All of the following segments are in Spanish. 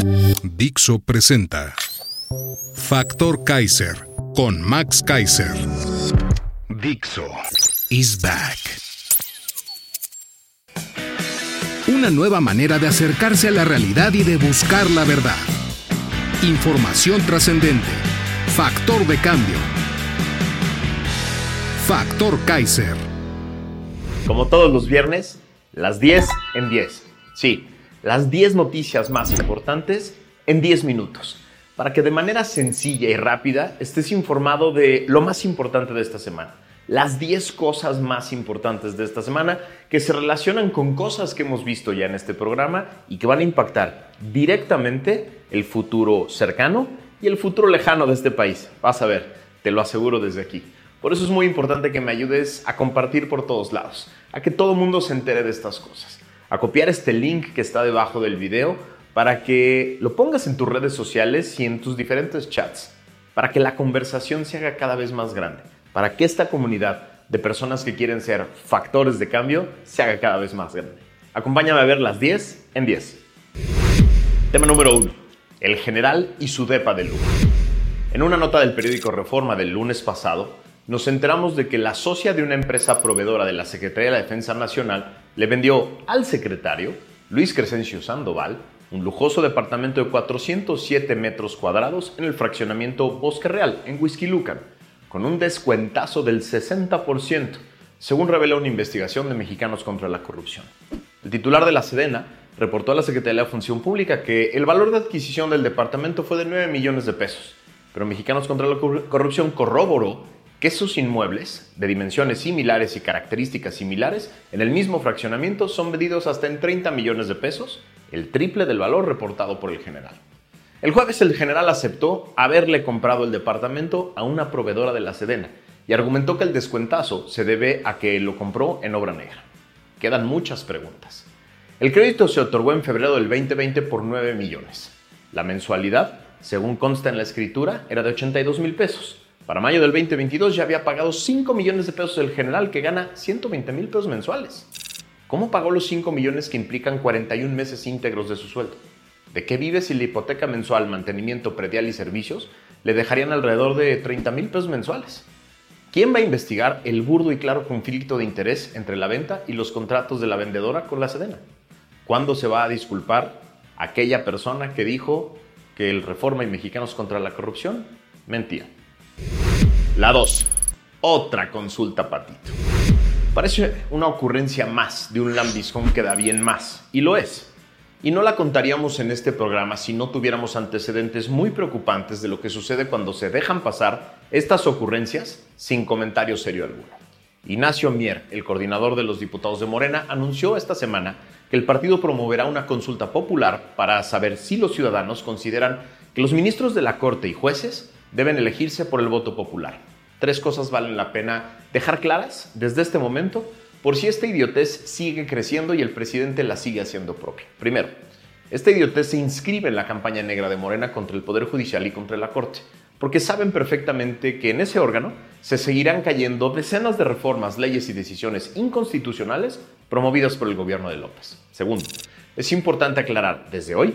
Dixo presenta Factor Kaiser con Max Kaiser. Dixo is back. Una nueva manera de acercarse a la realidad y de buscar la verdad. Información trascendente. Factor de cambio. Factor Kaiser. Como todos los viernes, las 10 en 10. Sí, las 10 noticias más importantes en 10 minutos. Para que de manera sencilla y rápida estés informado de lo más importante de esta semana. Las 10 cosas más importantes de esta semana que se relacionan con cosas que hemos visto ya en este programa y que van a impactar directamente el futuro cercano y el futuro lejano de este país. Vas a ver, te lo aseguro desde aquí. Por eso es muy importante que me ayudes a compartir por todos lados, a que todo el mundo se entere de estas cosas, a copiar este link que está debajo del video para que lo pongas en tus redes sociales y en tus diferentes chats, para que la conversación se haga cada vez más grande, para que esta comunidad de personas que quieren ser factores de cambio se haga cada vez más grande. Acompáñame a ver las 10 en 10. Tema número 1. El general y su depa de lujo. En una nota del periódico Reforma del lunes pasado, nos enteramos de que la socia de una empresa proveedora de la Secretaría de la Defensa Nacional le vendió al secretario, Luis Crescencio Sandoval, un lujoso departamento de 407 metros cuadrados en el fraccionamiento Bosque Real, en Huizquilucan, con un descuentazo del 60%, según reveló una investigación de Mexicanos contra la Corrupción. El titular de la Sedena reportó a la Secretaría de la Función Pública que el valor de adquisición del departamento fue de 9 millones de pesos, pero Mexicanos contra la Corrupción corroboró que sus inmuebles, de dimensiones similares y características similares, en el mismo fraccionamiento son vendidos hasta en 30 millones de pesos, el triple del valor reportado por el general. El jueves el general aceptó haberle comprado el departamento a una proveedora de la Sedena y argumentó que el descuentazo se debe a que lo compró en obra negra. Quedan muchas preguntas. El crédito se otorgó en febrero del 2020 por 9 millones. La mensualidad, según consta en la escritura, era de 82 mil pesos. Para mayo del 2022 ya había pagado 5 millones de pesos el general que gana 120 mil pesos mensuales. ¿Cómo pagó los 5 millones que implican 41 meses íntegros de su sueldo? ¿De qué vive si la hipoteca mensual, mantenimiento predial y servicios le dejarían alrededor de 30 mil pesos mensuales? ¿Quién va a investigar el burdo y claro conflicto de interés entre la venta y los contratos de la vendedora con la Sedena? ¿Cuándo se va a disculpar aquella persona que dijo que el Reforma y Mexicanos contra la Corrupción mentía? La 2. Otra consulta patito. Parece una ocurrencia más de un lambiscón que da bien más, y lo es. Y no la contaríamos en este programa si no tuviéramos antecedentes muy preocupantes de lo que sucede cuando se dejan pasar estas ocurrencias sin comentario serio alguno. Ignacio Mier, el coordinador de los diputados de Morena, anunció esta semana que el partido promoverá una consulta popular para saber si los ciudadanos consideran que los ministros de la Corte y jueces deben elegirse por el voto popular. Tres cosas valen la pena dejar claras desde este momento por si esta idiotez sigue creciendo y el presidente la sigue haciendo propia. Primero, esta idiotez se inscribe en la campaña negra de Morena contra el Poder Judicial y contra la Corte, porque saben perfectamente que en ese órgano se seguirán cayendo decenas de reformas, leyes y decisiones inconstitucionales promovidas por el gobierno de López. Segundo, es importante aclarar desde hoy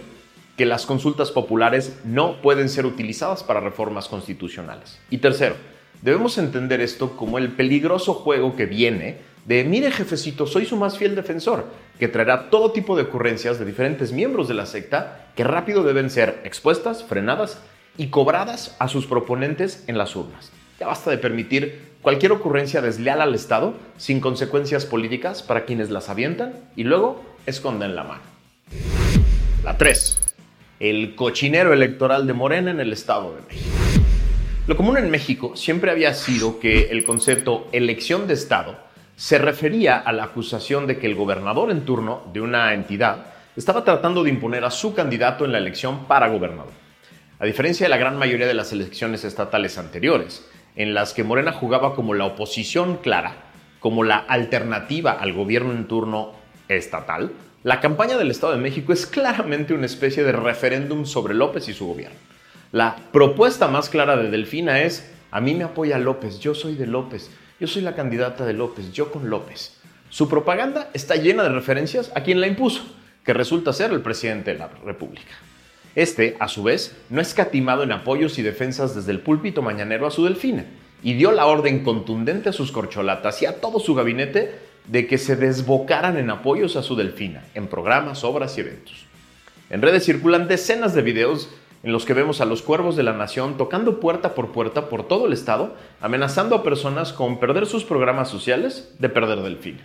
que las consultas populares no pueden ser utilizadas para reformas constitucionales. Y tercero, debemos entender esto como el peligroso juego que viene de, mire jefecito, soy su más fiel defensor, que traerá todo tipo de ocurrencias de diferentes miembros de la secta que rápido deben ser expuestas, frenadas y cobradas a sus proponentes en las urnas. Ya basta de permitir cualquier ocurrencia desleal al Estado sin consecuencias políticas para quienes las avientan y luego esconden la mano. La 3. El cochinero electoral de Morena en el Estado de México. Lo común en México siempre había sido que el concepto elección de Estado Se refería a la acusación de que el gobernador en turno de una entidad estaba tratando de imponer a su candidato en la elección para gobernador. A diferencia de la gran mayoría de las elecciones estatales anteriores, en las que Morena jugaba como la oposición clara, como la alternativa al gobierno en turno estatal, la campaña del Estado de México es claramente una especie de referéndum sobre López y su gobierno. La propuesta más clara de Delfina es, a mí me apoya López, yo soy de López, yo soy la candidata de López, yo con López. Su propaganda está llena de referencias a quien la impuso, que resulta ser el presidente de la República. Este, a su vez, no escatimado en apoyos y defensas desde el púlpito mañanero a su delfina y dio la orden contundente a sus corcholatas y a todo su gabinete de que se desbocaran en apoyos a su delfina, en programas, obras y eventos. En redes circulan decenas de videos en los que vemos a los cuervos de la nación tocando puerta por puerta por todo el estado, amenazando a personas con perder sus programas sociales de perder delfina.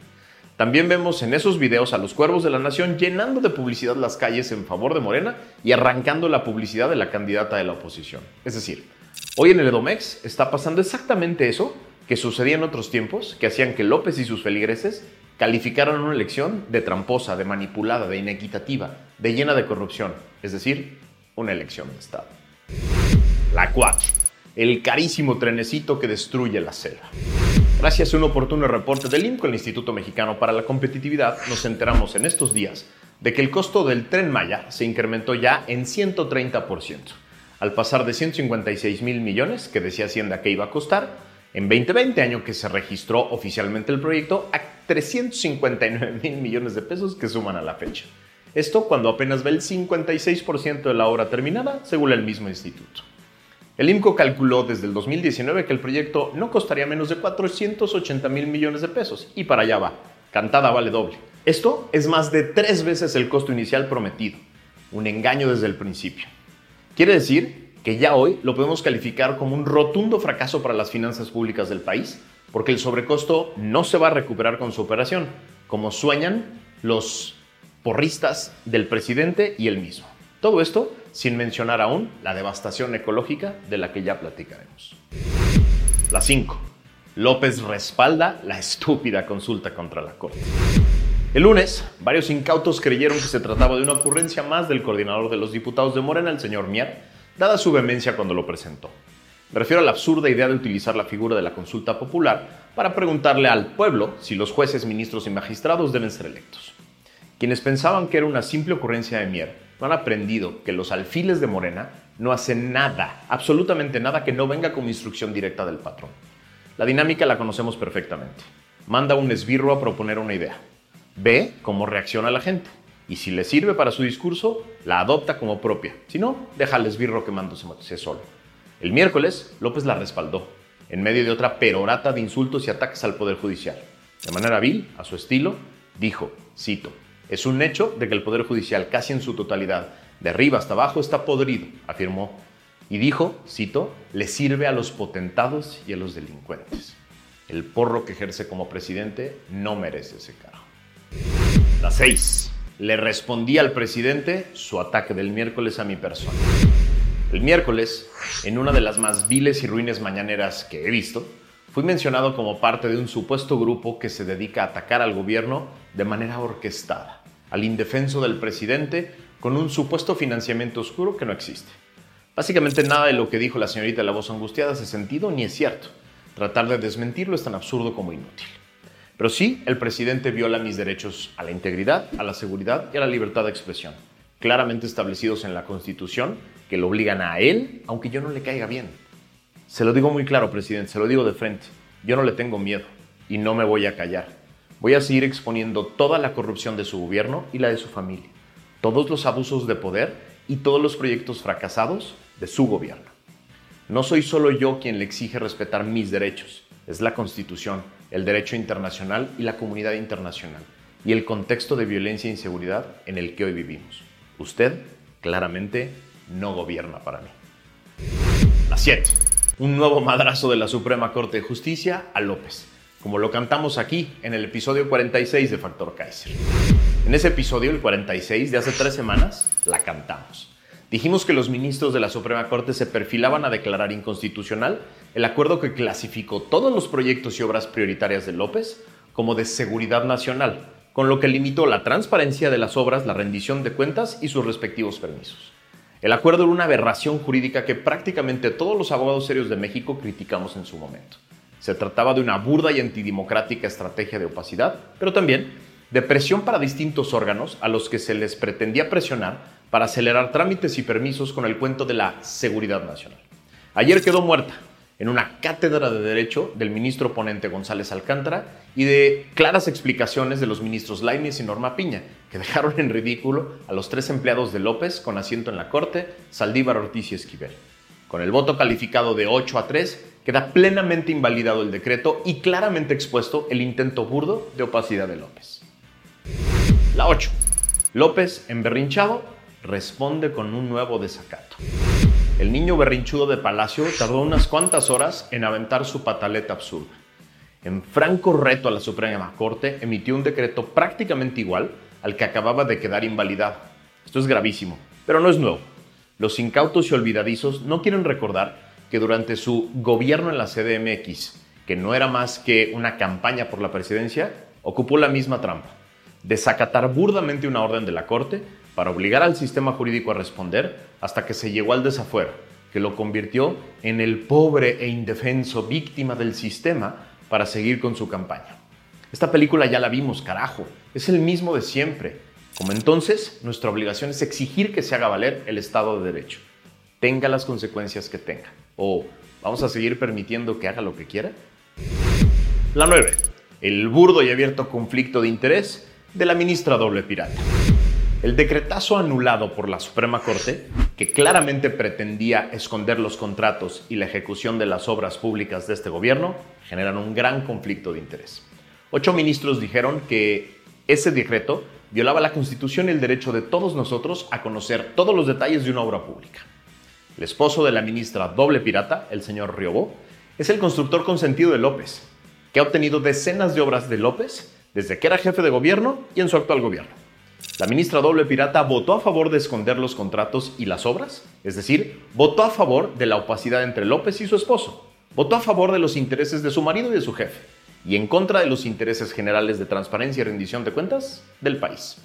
También vemos en esos videos a los cuervos de la nación llenando de publicidad las calles en favor de Morena y arrancando la publicidad de la candidata de la oposición. Es decir, hoy en el Edomex está pasando exactamente eso que sucedía en otros tiempos, que hacían que López y sus feligreses calificaran una elección de tramposa, de manipulada, de inequitativa, de llena de corrupción, es decir, una elección de Estado. La 4. El carísimo trenecito que destruye la selva. Gracias a un oportuno reporte del INCO, el Instituto Mexicano para la Competitividad, nos enteramos en estos días de que el costo del tren Maya se incrementó ya en 130%, al pasar de 156 mil millones, que decía Hacienda que iba a costar, en 2020, año que se registró oficialmente el proyecto, a 359 mil millones de pesos que suman a la fecha. Esto cuando apenas ve el 56% de la obra terminada, según el mismo instituto. El IMCO calculó desde el 2019 que el proyecto no costaría menos de 480 mil millones de pesos, y para allá va, cantada vale doble. Esto es más de tres veces el costo inicial prometido, un engaño desde el principio. Quiere decir que ya hoy lo podemos calificar como un rotundo fracaso para las finanzas públicas del país, porque el sobrecosto no se va a recuperar con su operación, como sueñan los porristas del presidente y él mismo. Todo esto sin mencionar aún la devastación ecológica de la que ya platicaremos. La 5. López respalda la estúpida consulta contra la Corte. El lunes, varios incautos creyeron que se trataba de una ocurrencia más del coordinador de los diputados de Morena, el señor Mier, dada su vehemencia cuando lo presentó. Me refiero a la absurda idea de utilizar la figura de la consulta popular para preguntarle al pueblo si los jueces, ministros y magistrados deben ser electos. Quienes pensaban que era una simple ocurrencia de Mier no han aprendido que los alfiles de Morena no hacen nada, absolutamente nada que no venga como instrucción directa del patrón. La dinámica la conocemos perfectamente. Manda un esbirro a proponer una idea. Ve cómo reacciona la gente y si le sirve para su discurso, la adopta como propia. Si no, deja al esbirro quemándose solo. El miércoles, López la respaldó, en medio de otra perorata de insultos y ataques al Poder Judicial. De manera vil, a su estilo, dijo, cito, es un hecho de que el Poder Judicial, casi en su totalidad, de arriba hasta abajo, está podrido, afirmó. Y dijo, cito, le sirve a los potentados y a los delincuentes. El porro que ejerce como presidente no merece ese cargo. La 6 le respondí al presidente su ataque del miércoles a mi persona. El miércoles, en una de las más viles y ruines mañaneras que he visto, fui mencionado como parte de un supuesto grupo que se dedica a atacar al gobierno de manera orquestada, al indefenso del presidente con un supuesto financiamiento oscuro que no existe. Básicamente nada de lo que dijo la señorita de la voz angustiada hace sentido ni es cierto. Tratar de desmentirlo es tan absurdo como inútil. Pero sí, el presidente viola mis derechos a la integridad, a la seguridad y a la libertad de expresión, claramente establecidos en la Constitución, que lo obligan a él, aunque yo no le caiga bien. Se lo digo muy claro, presidente, se lo digo de frente. Yo no le tengo miedo y no me voy a callar. Voy a seguir exponiendo toda la corrupción de su gobierno y la de su familia, todos los abusos de poder y todos los proyectos fracasados de su gobierno. No soy solo yo quien le exige respetar mis derechos, es la Constitución el derecho internacional y la comunidad internacional y el contexto de violencia e inseguridad en el que hoy vivimos. Usted claramente no gobierna para mí. La 7. Un nuevo madrazo de la Suprema Corte de Justicia a López, como lo cantamos aquí en el episodio 46 de Factor Kaiser. En ese episodio, el 46 de hace tres semanas, la cantamos. Dijimos que los ministros de la Suprema Corte se perfilaban a declarar inconstitucional el acuerdo que clasificó todos los proyectos y obras prioritarias de López como de seguridad nacional, con lo que limitó la transparencia de las obras, la rendición de cuentas y sus respectivos permisos. El acuerdo era una aberración jurídica que prácticamente todos los abogados serios de México criticamos en su momento. Se trataba de una burda y antidemocrática estrategia de opacidad, pero también de presión para distintos órganos a los que se les pretendía presionar para acelerar trámites y permisos con el cuento de la seguridad nacional. Ayer quedó muerta en una cátedra de derecho del ministro ponente González Alcántara y de claras explicaciones de los ministros Laimes y Norma Piña, que dejaron en ridículo a los tres empleados de López con asiento en la Corte, Saldívar Ortiz y Esquivel. Con el voto calificado de 8 a 3, queda plenamente invalidado el decreto y claramente expuesto el intento burdo de opacidad de López. La 8. López, emberrinchado, responde con un nuevo desacato. El niño berrinchudo de Palacio tardó unas cuantas horas en aventar su pataleta absurda. En franco reto a la Suprema Corte, emitió un decreto prácticamente igual al que acababa de quedar invalidado. Esto es gravísimo, pero no es nuevo. Los incautos y olvidadizos no quieren recordar que durante su gobierno en la CDMX, que no era más que una campaña por la presidencia, ocupó la misma trampa, desacatar burdamente una orden de la Corte para obligar al sistema jurídico a responder hasta que se llegó al desafuero, que lo convirtió en el pobre e indefenso víctima del sistema para seguir con su campaña. Esta película ya la vimos, carajo, es el mismo de siempre. Como entonces, nuestra obligación es exigir que se haga valer el Estado de Derecho, tenga las consecuencias que tenga. ¿O vamos a seguir permitiendo que haga lo que quiera? La 9. El burdo y abierto conflicto de interés de la ministra doble pirata. El decretazo anulado por la Suprema Corte, que claramente pretendía esconder los contratos y la ejecución de las obras públicas de este gobierno, generan un gran conflicto de interés. Ocho ministros dijeron que ese decreto violaba la Constitución y el derecho de todos nosotros a conocer todos los detalles de una obra pública. El esposo de la ministra doble pirata, el señor Riobó, es el constructor consentido de López, que ha obtenido decenas de obras de López desde que era jefe de gobierno y en su actual gobierno. La ministra doble pirata votó a favor de esconder los contratos y las obras, es decir, votó a favor de la opacidad entre López y su esposo, votó a favor de los intereses de su marido y de su jefe, y en contra de los intereses generales de transparencia y rendición de cuentas del país.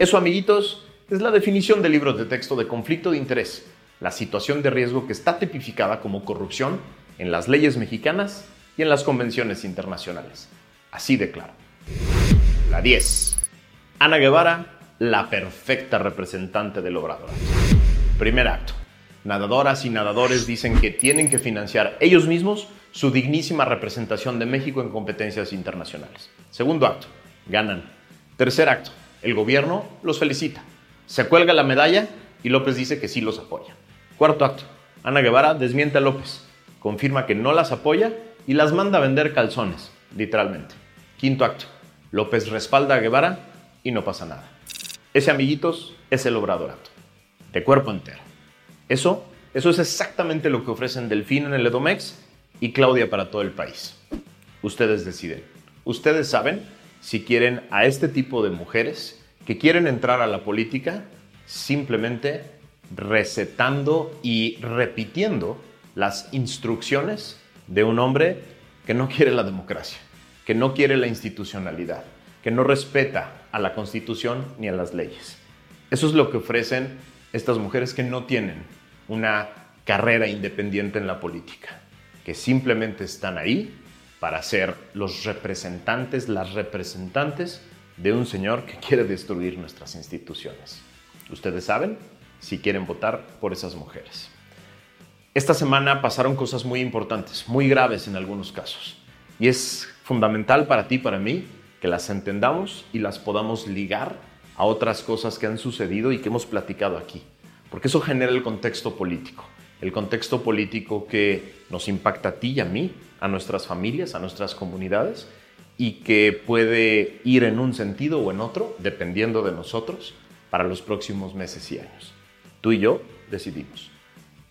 Eso, amiguitos, es la definición del libro de texto de conflicto de interés, la situación de riesgo que está tipificada como corrupción en las leyes mexicanas y en las convenciones internacionales. Así de claro. La 10. Ana Guevara, la perfecta representante del obrador. Primer acto. Nadadoras y nadadores dicen que tienen que financiar ellos mismos su dignísima representación de México en competencias internacionales. Segundo acto. Ganan. Tercer acto. El gobierno los felicita. Se cuelga la medalla y López dice que sí los apoya. Cuarto acto. Ana Guevara desmiente a López. Confirma que no las apoya y las manda a vender calzones, literalmente. Quinto acto. López respalda a Guevara y no pasa nada. Ese, amiguitos, es el obradorato, de cuerpo entero. Eso, eso es exactamente lo que ofrecen Delfín en el Edomex y Claudia para todo el país. Ustedes deciden. Ustedes saben si quieren a este tipo de mujeres que quieren entrar a la política simplemente recetando y repitiendo las instrucciones de un hombre que no quiere la democracia, que no quiere la institucionalidad, que no respeta a la constitución ni a las leyes. Eso es lo que ofrecen estas mujeres que no tienen una carrera independiente en la política, que simplemente están ahí para ser los representantes, las representantes de un señor que quiere destruir nuestras instituciones. Ustedes saben si quieren votar por esas mujeres. Esta semana pasaron cosas muy importantes, muy graves en algunos casos. Y es fundamental para ti, para mí, que las entendamos y las podamos ligar a otras cosas que han sucedido y que hemos platicado aquí. Porque eso genera el contexto político. El contexto político que nos impacta a ti y a mí, a nuestras familias, a nuestras comunidades y que puede ir en un sentido o en otro, dependiendo de nosotros, para los próximos meses y años. Tú y yo decidimos.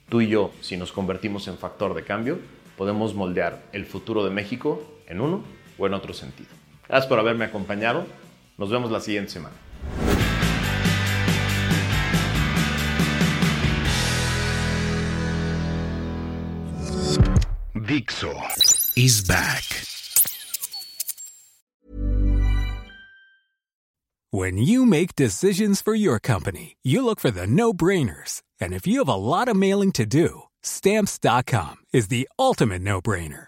Tú y yo, si nos convertimos en factor de cambio, podemos moldear el futuro de México en uno o en otro sentido. Gracias por haberme acompañado. Nos vemos la siguiente semana. Dixo is back. When you make decisions for your company, you look for the no-brainers. And if you have a lot of mailing to do, stamps.com is the ultimate no-brainer.